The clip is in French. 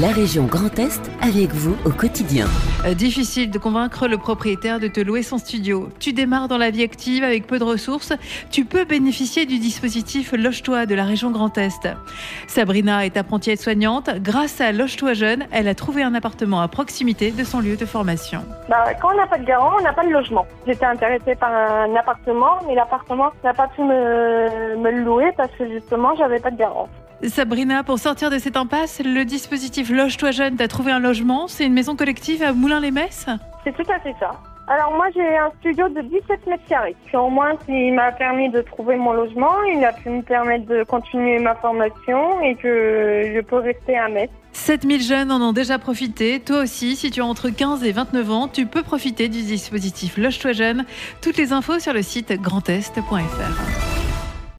La région Grand Est avec vous au quotidien. Euh, difficile de convaincre le propriétaire de te louer son studio. Tu démarres dans la vie active avec peu de ressources. Tu peux bénéficier du dispositif Loge-toi de la région Grand Est. Sabrina est apprentie aide-soignante. Grâce à Loge-toi jeune, elle a trouvé un appartement à proximité de son lieu de formation. Bah, quand on n'a pas de garant, on n'a pas de logement. J'étais intéressée par un appartement, mais l'appartement n'a pas pu me, me le louer parce que justement, j'avais pas de garant. Sabrina, pour sortir de cette impasse, le dispositif Loge-toi jeune t'a trouvé un logement. C'est une maison collective à Moulins-les-Messes? C'est tout à fait ça. Alors moi j'ai un studio de 17 mètres carrés. Puis au moins il m'a permis de trouver mon logement, il a pu me permettre de continuer ma formation et que je peux rester à Metz. 7000 jeunes en ont déjà profité. Toi aussi, si tu as entre 15 et 29 ans, tu peux profiter du dispositif Loge-toi jeune. Toutes les infos sur le site grandest.fr.